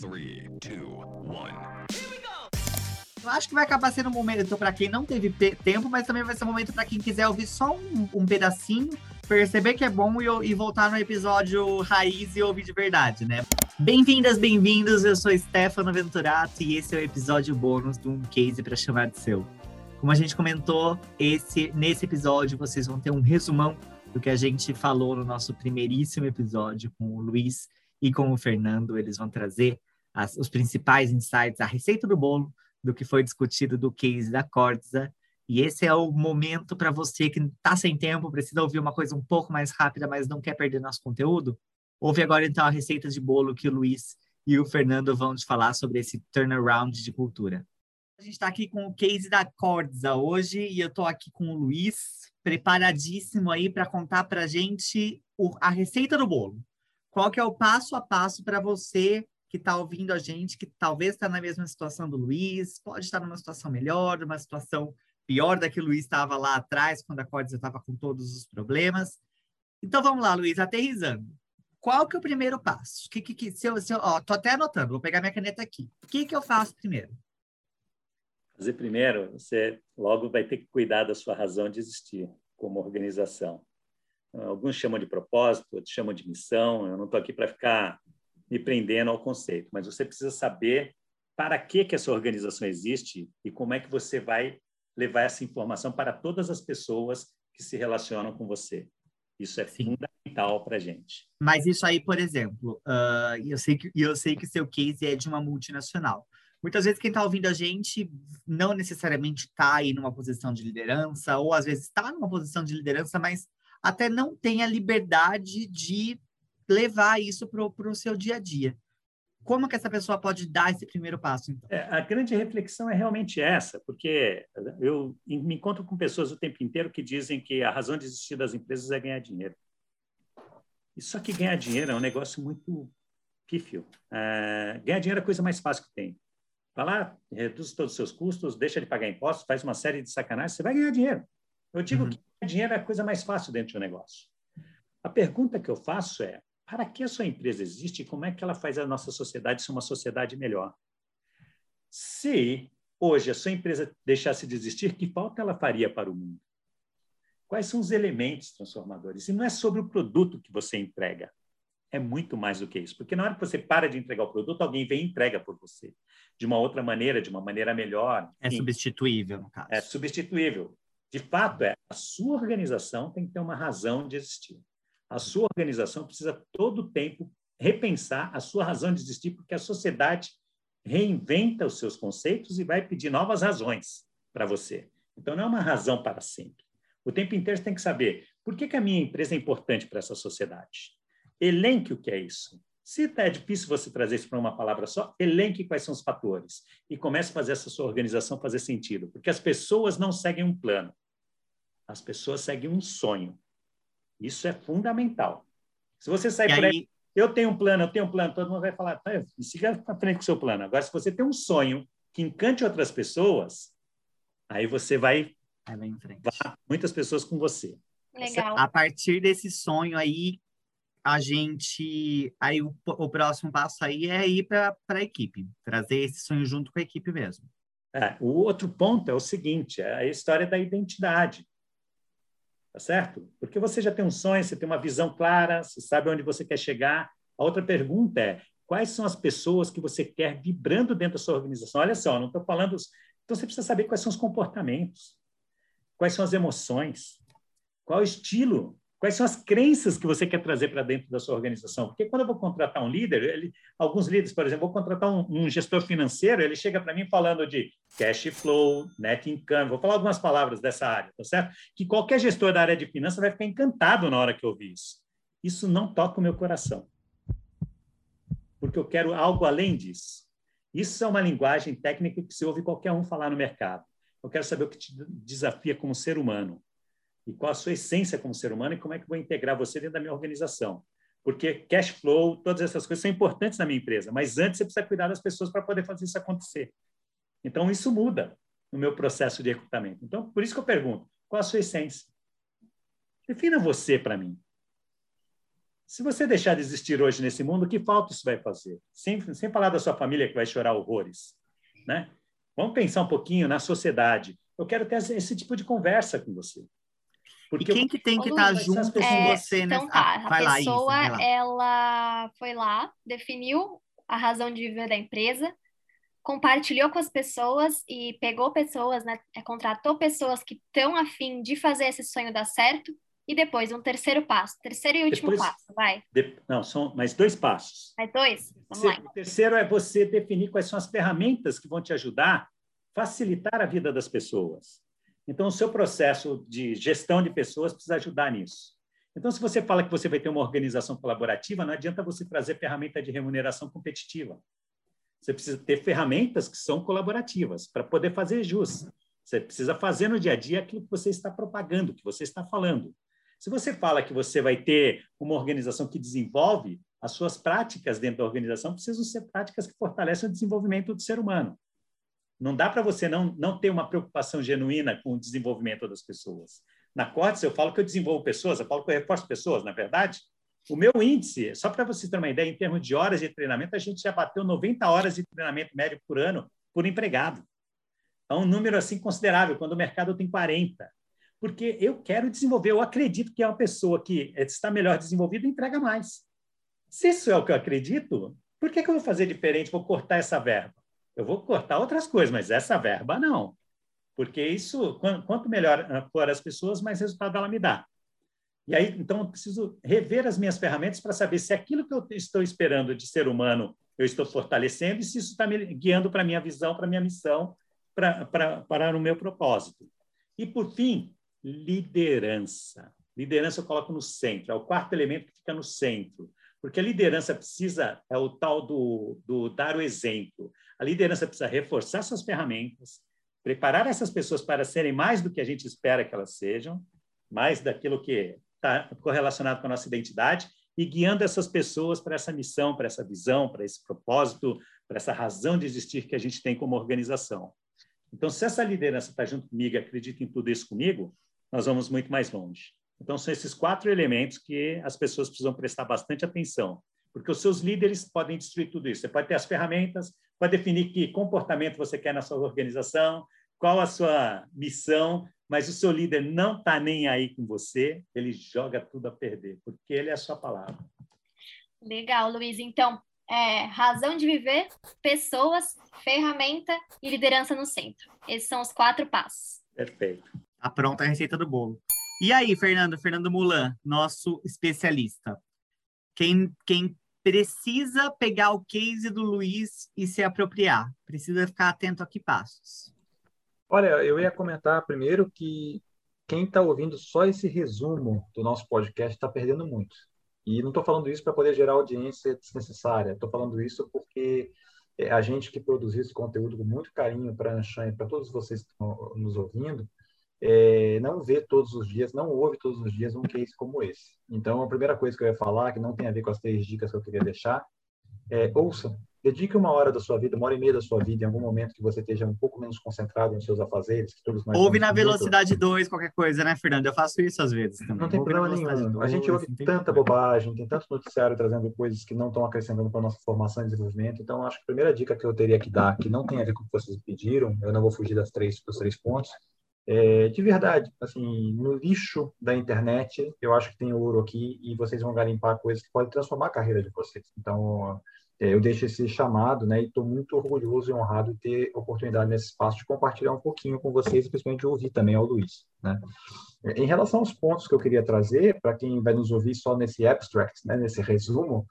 Three, two, one. Eu acho que vai acabar sendo um momento para quem não teve tempo, mas também vai ser um momento para quem quiser ouvir só um, um pedacinho, perceber que é bom e, e, voltar no episódio raiz e ouvir de verdade, né? Bem-vindas, bem-vindos. Eu sou Stefano Venturato e esse é o episódio bônus de um case para chamar de seu. Como a gente comentou, esse nesse episódio vocês vão ter um resumão do que a gente falou no nosso primeiríssimo episódio com o Luiz e com o Fernando. Eles vão trazer as, os principais insights, a receita do bolo, do que foi discutido do case da Corza. E esse é o momento para você que está sem tempo, precisa ouvir uma coisa um pouco mais rápida, mas não quer perder nosso conteúdo. Ouve agora, então, a receita de bolo que o Luiz e o Fernando vão te falar sobre esse turnaround de cultura. A gente está aqui com o case da Corza hoje e eu estou aqui com o Luiz, preparadíssimo aí para contar para gente o, a receita do bolo. Qual que é o passo a passo para você que está ouvindo a gente, que talvez está na mesma situação do Luiz, pode estar numa situação melhor, numa situação pior da que o Luiz estava lá atrás, quando a Cordes estava com todos os problemas. Então vamos lá, Luiz, aterrizando. Qual que é o primeiro passo? Que, que, que, se eu, se eu, ó, tô até anotando, vou pegar minha caneta aqui. O que, que eu faço primeiro? Fazer primeiro, você logo vai ter que cuidar da sua razão de existir como organização. Alguns chamam de propósito, outros chamam de missão. Eu não estou aqui para ficar me prendendo ao conceito, mas você precisa saber para que, que essa organização existe e como é que você vai levar essa informação para todas as pessoas que se relacionam com você. Isso é Sim. fundamental para a gente. Mas isso aí, por exemplo, uh, eu sei que eu sei que seu case é de uma multinacional. Muitas vezes quem está ouvindo a gente não necessariamente está aí numa posição de liderança, ou às vezes está numa posição de liderança, mas até não tem a liberdade de levar isso para o seu dia a dia. Como que essa pessoa pode dar esse primeiro passo? Então? É, a grande reflexão é realmente essa, porque eu me encontro com pessoas o tempo inteiro que dizem que a razão de existir das empresas é ganhar dinheiro. E só que ganhar dinheiro é um negócio muito pífio. É, ganhar dinheiro é a coisa mais fácil que tem. Vai lá, reduz todos os seus custos, deixa de pagar impostos, faz uma série de sacanagens, você vai ganhar dinheiro. Eu digo uhum. que ganhar dinheiro é a coisa mais fácil dentro do negócio. A pergunta que eu faço é: para que a sua empresa existe e como é que ela faz a nossa sociedade ser uma sociedade melhor. Se hoje a sua empresa deixasse de existir, que falta ela faria para o mundo? Quais são os elementos transformadores? E não é sobre o produto que você entrega. É muito mais do que isso. Porque na hora que você para de entregar o produto, alguém vem e entrega por você. De uma outra maneira, de uma maneira melhor. É substituível, no caso. É substituível. De fato, é a sua organização tem que ter uma razão de existir. A sua organização precisa todo o tempo repensar a sua razão de existir, porque a sociedade reinventa os seus conceitos e vai pedir novas razões para você. Então, não é uma razão para sempre. O tempo inteiro você tem que saber por que, que a minha empresa é importante para essa sociedade. Elenque o que é isso. Se é difícil você trazer isso para uma palavra só, elenque quais são os fatores e comece a fazer essa sua organização fazer sentido, porque as pessoas não seguem um plano, as pessoas seguem um sonho. Isso é fundamental. Se você sair e por aí, aí, eu tenho um plano, eu tenho um plano, todo mundo vai falar, tá, siga para frente com o seu plano. Agora, se você tem um sonho que encante outras pessoas, aí você vai, vai muitas pessoas com você. Legal. A partir desse sonho aí, a gente. Aí o, o próximo passo aí é ir para a equipe, trazer esse sonho junto com a equipe mesmo. É, o outro ponto é o seguinte: é a história da identidade. Tá certo? Porque você já tem um sonho, você tem uma visão clara, você sabe onde você quer chegar. A outra pergunta é: quais são as pessoas que você quer vibrando dentro da sua organização? Olha só, não estou falando. Então você precisa saber quais são os comportamentos, quais são as emoções, qual o estilo Quais são as crenças que você quer trazer para dentro da sua organização? Porque quando eu vou contratar um líder, ele, alguns líderes, por exemplo, vou contratar um, um gestor financeiro, ele chega para mim falando de cash flow, net income, vou falar algumas palavras dessa área, tá certo? Que qualquer gestor da área de finanças vai ficar encantado na hora que ouvir isso. Isso não toca o meu coração. Porque eu quero algo além disso. Isso é uma linguagem técnica que se ouve qualquer um falar no mercado. Eu quero saber o que te desafia como ser humano e qual a sua essência como ser humano e como é que vou integrar você dentro da minha organização. Porque cash flow, todas essas coisas são importantes na minha empresa, mas antes você precisa cuidar das pessoas para poder fazer isso acontecer. Então, isso muda no meu processo de recrutamento. Então, por isso que eu pergunto, qual a sua essência? Defina você para mim. Se você deixar de existir hoje nesse mundo, que falta isso vai fazer? Sem, sem falar da sua família que vai chorar horrores, né? Vamos pensar um pouquinho na sociedade. Eu quero ter esse tipo de conversa com você. Porque e quem que tem que estar tá junto com é, você? Então tá, ah, a pessoa, lá, ela foi lá, definiu a razão de viver da empresa, compartilhou com as pessoas e pegou pessoas, né, é, contratou pessoas que estão afim de fazer esse sonho dar certo, e depois um terceiro passo, terceiro e último depois, passo, vai. De, não, são mais dois passos. Mais dois? Vamos lá. O terceiro é você definir quais são as ferramentas que vão te ajudar a facilitar a vida das pessoas. Então, o seu processo de gestão de pessoas precisa ajudar nisso. Então, se você fala que você vai ter uma organização colaborativa, não adianta você trazer ferramenta de remuneração competitiva. Você precisa ter ferramentas que são colaborativas para poder fazer jus. Você precisa fazer no dia a dia aquilo que você está propagando, que você está falando. Se você fala que você vai ter uma organização que desenvolve, as suas práticas dentro da organização precisam ser práticas que fortalecem o desenvolvimento do ser humano. Não dá para você não, não ter uma preocupação genuína com o desenvolvimento das pessoas. Na Cortes, eu falo que eu desenvolvo pessoas, eu falo que eu reforço pessoas, na é verdade. O meu índice, só para você ter uma ideia, em termos de horas de treinamento, a gente já bateu 90 horas de treinamento médio por ano por empregado. É um número assim considerável, quando o mercado tem 40 porque eu quero desenvolver, eu acredito que é uma pessoa que está melhor desenvolvida entrega mais. Se isso é o que eu acredito, por que, que eu vou fazer diferente? Vou cortar essa verba. Eu vou cortar outras coisas, mas essa verba não. Porque isso, quanto melhor ah, for as pessoas, mais resultado ela me dá. E aí, então, eu preciso rever as minhas ferramentas para saber se aquilo que eu estou esperando de ser humano eu estou fortalecendo e se isso está me guiando para a minha visão, para a minha missão, para, o meu propósito. E, por fim, liderança. Liderança eu coloco no centro, é o quarto elemento que fica no centro. Porque a liderança precisa, é o tal do, do dar o exemplo. A liderança precisa reforçar essas ferramentas, preparar essas pessoas para serem mais do que a gente espera que elas sejam, mais daquilo que está correlacionado com a nossa identidade, e guiando essas pessoas para essa missão, para essa visão, para esse propósito, para essa razão de existir que a gente tem como organização. Então, se essa liderança está junto comigo, acredita em tudo isso comigo, nós vamos muito mais longe. Então, são esses quatro elementos que as pessoas precisam prestar bastante atenção, porque os seus líderes podem destruir tudo isso. Você pode ter as ferramentas, pode definir que comportamento você quer na sua organização, qual a sua missão, mas o seu líder não está nem aí com você, ele joga tudo a perder, porque ele é a sua palavra. Legal, Luiz. Então, é, razão de viver, pessoas, ferramenta e liderança no centro. Esses são os quatro passos. Perfeito. Tá pronta a receita do bolo. E aí, Fernando, Fernando Mulan, nosso especialista. Quem, quem precisa pegar o case do Luiz e se apropriar, precisa ficar atento a que passos. Olha, eu ia comentar primeiro que quem está ouvindo só esse resumo do nosso podcast está perdendo muito. E não estou falando isso para poder gerar audiência desnecessária. Estou falando isso porque é, a gente que produz esse conteúdo com muito carinho para a e para todos vocês que estão nos ouvindo, é, não vê todos os dias, não ouve todos os dias um case como esse. Então, a primeira coisa que eu ia falar, que não tem a ver com as três dicas que eu queria deixar, é ouça, dedique uma hora da sua vida, uma hora e meia da sua vida, em algum momento que você esteja um pouco menos concentrado nos seus afazeres, que todos nós Ouve na velocidade 2, qualquer coisa, né, Fernando? Eu faço isso às vezes também. Não tem ouve problema nenhum. Dois, a gente ouve tanta bobagem, tem tanto noticiário trazendo coisas que não estão acrescentando para a nossa formação e desenvolvimento. Então, acho que a primeira dica que eu teria que dar, que não tem a ver com o que vocês pediram, eu não vou fugir das três, dos três pontos, é, de verdade, assim, no lixo da internet, eu acho que tem ouro aqui e vocês vão garimpar coisas que podem transformar a carreira de vocês. Então, é, eu deixo esse chamado, né, e estou muito orgulhoso e honrado de ter oportunidade nesse espaço de compartilhar um pouquinho com vocês, principalmente de ouvir também ao Luiz, né. Em relação aos pontos que eu queria trazer, para quem vai nos ouvir só nesse abstract, né, nesse resumo,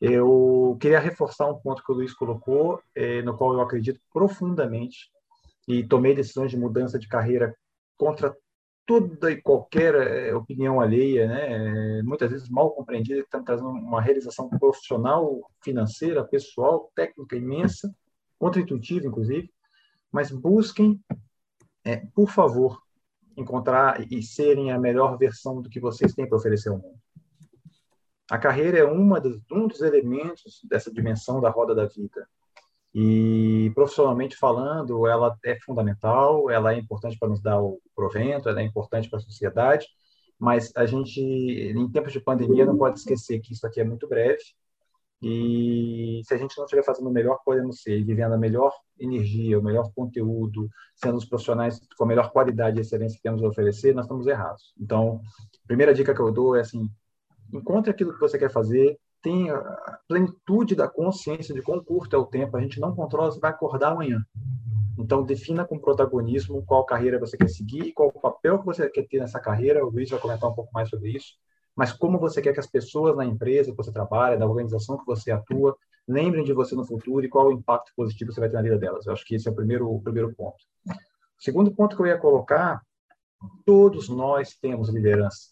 eu queria reforçar um ponto que o Luiz colocou, é, no qual eu acredito profundamente, e tomei decisões de mudança de carreira contra toda e qualquer é, opinião alheia, né? muitas vezes mal compreendida, que estão trazendo uma realização profissional, financeira, pessoal, técnica imensa, contra-intuitiva, inclusive, mas busquem, é, por favor, encontrar e serem a melhor versão do que vocês têm para oferecer ao mundo. A carreira é uma dos, um dos elementos dessa dimensão da roda da vida. E profissionalmente falando, ela é fundamental, ela é importante para nos dar o provento, ela é importante para a sociedade, mas a gente, em tempos de pandemia, não pode esquecer que isso aqui é muito breve e se a gente não estiver fazendo o melhor que podemos ser, vivendo a melhor energia, o melhor conteúdo, sendo os profissionais com a melhor qualidade e excelência que temos a oferecer, nós estamos errados. Então, a primeira dica que eu dou é assim, encontre aquilo que você quer fazer, tenha plenitude da consciência de quão curto é o tempo, a gente não controla se vai acordar amanhã. Então, defina com protagonismo qual carreira você quer seguir qual o papel que você quer ter nessa carreira. O Luiz vai comentar um pouco mais sobre isso. Mas como você quer que as pessoas na empresa que você trabalha, na organização que você atua, lembrem de você no futuro e qual o impacto positivo você vai ter na vida delas. Eu acho que esse é o primeiro, o primeiro ponto. O segundo ponto que eu ia colocar, todos nós temos liderança.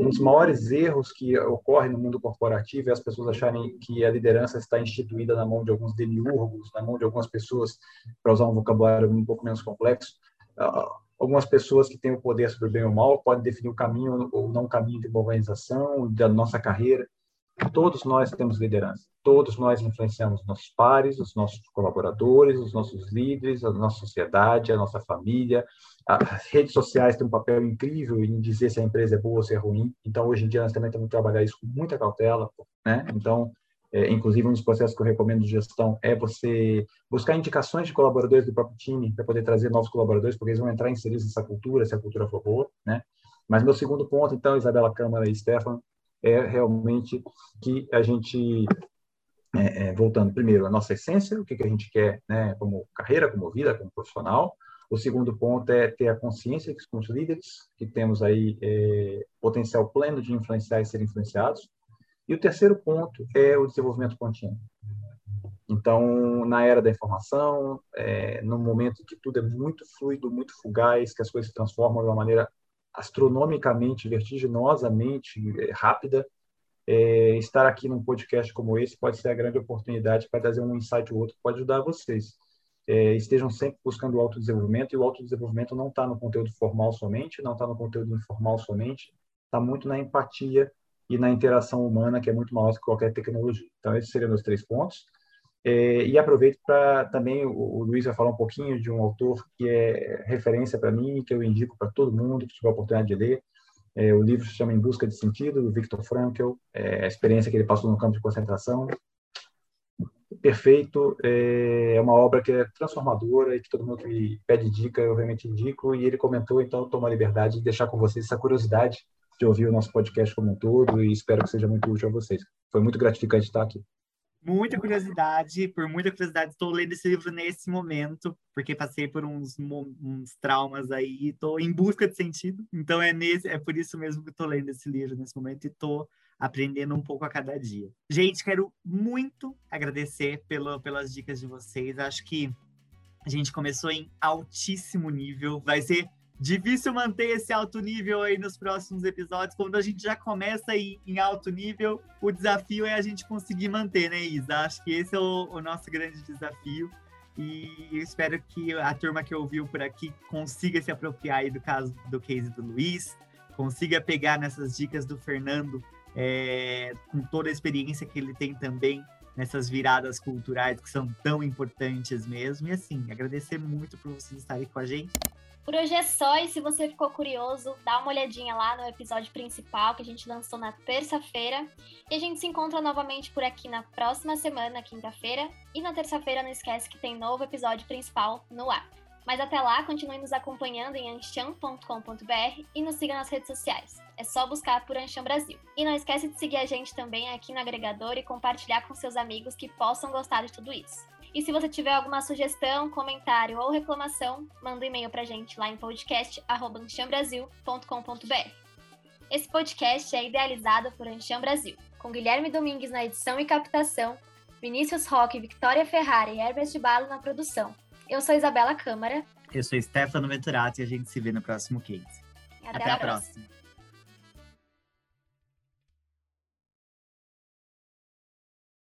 Um dos maiores erros que ocorre no mundo corporativo é as pessoas acharem que a liderança está instituída na mão de alguns demiurgos, na mão de algumas pessoas, para usar um vocabulário um pouco menos complexo. Ah, algumas pessoas que têm o poder sobre o bem ou o mal podem definir o caminho ou não caminho de uma organização, da nossa carreira. Todos nós temos liderança. Todos nós influenciamos nossos pares, os nossos colaboradores, os nossos líderes, a nossa sociedade, a nossa família. As redes sociais têm um papel incrível em dizer se a empresa é boa ou se é ruim. Então, hoje em dia, nós também temos que trabalhar isso com muita cautela. Né? Então, é, inclusive, um dos processos que eu recomendo de gestão é você buscar indicações de colaboradores do próprio time para poder trazer novos colaboradores, porque eles vão entrar inseridos nessa cultura, se a cultura for boa. Né? Mas meu segundo ponto, então, Isabela Câmara e Stefan, é realmente que a gente, é, é, voltando primeiro, a nossa essência, o que, que a gente quer né, como carreira, como vida, como profissional. O segundo ponto é ter a consciência que somos líderes, que temos aí é, potencial pleno de influenciar e ser influenciados. E o terceiro ponto é o desenvolvimento contínuo. Então, na era da informação, é, no momento que tudo é muito fluido, muito fugaz, que as coisas se transformam de uma maneira astronomicamente, vertiginosamente é, rápida, é, estar aqui num podcast como esse pode ser a grande oportunidade para trazer um insight ou outro que pode ajudar vocês. É, estejam sempre buscando o autodesenvolvimento, e o autodesenvolvimento não está no conteúdo formal somente, não está no conteúdo informal somente, está muito na empatia e na interação humana, que é muito maior que qualquer tecnologia. Então, esses seriam os três pontos. É, e aproveito para também, o, o, Luiz vai falar um pouquinho de um autor que é referência para mim, que eu indico para todo mundo que tiver a oportunidade de ler. É, o livro se chama Em Busca de Sentido, do Viktor Frankl, é, a experiência que ele passou no campo de concentração. Perfeito, é, é uma obra que é transformadora e que todo mundo que pede dica, eu realmente indico. E ele comentou, então, tomo a liberdade de deixar com vocês essa curiosidade de ouvir o nosso podcast como um todo e espero que seja muito útil a vocês. Foi muito gratificante estar aqui muita curiosidade, por muita curiosidade, estou lendo esse livro nesse momento, porque passei por uns, uns traumas aí estou em busca de sentido. Então é nesse, é por isso mesmo que estou lendo esse livro nesse momento e estou aprendendo um pouco a cada dia. Gente, quero muito agradecer pelo, pelas dicas de vocês. Acho que a gente começou em altíssimo nível. Vai ser difícil manter esse alto nível aí nos próximos episódios. Quando a gente já começa aí em alto nível, o desafio é a gente conseguir manter, né, Isa? Acho que esse é o, o nosso grande desafio. E eu espero que a turma que ouviu por aqui consiga se apropriar aí do caso do case do Luiz, consiga pegar nessas dicas do Fernando, é, com toda a experiência que ele tem também nessas viradas culturais que são tão importantes mesmo. E assim, agradecer muito por vocês estarem com a gente. Por hoje é só, e se você ficou curioso, dá uma olhadinha lá no episódio principal que a gente lançou na terça-feira. E a gente se encontra novamente por aqui na próxima semana, quinta-feira. E na terça-feira não esquece que tem novo episódio principal no ar. Mas até lá, continue nos acompanhando em anchan.com.br e nos siga nas redes sociais. É só buscar por Anchan Brasil. E não esquece de seguir a gente também aqui no agregador e compartilhar com seus amigos que possam gostar de tudo isso. E se você tiver alguma sugestão, comentário ou reclamação, manda um e-mail pra gente lá em podcast.anchambrasil.com.br. Esse podcast é idealizado por Ancham Brasil, com Guilherme Domingues na edição e captação, Vinícius Roque, Victoria Ferrari e Herbert Balo na produção. Eu sou Isabela Câmara. Eu sou Stefano Venturato e a gente se vê no próximo case. Até, Até a próxima. próxima.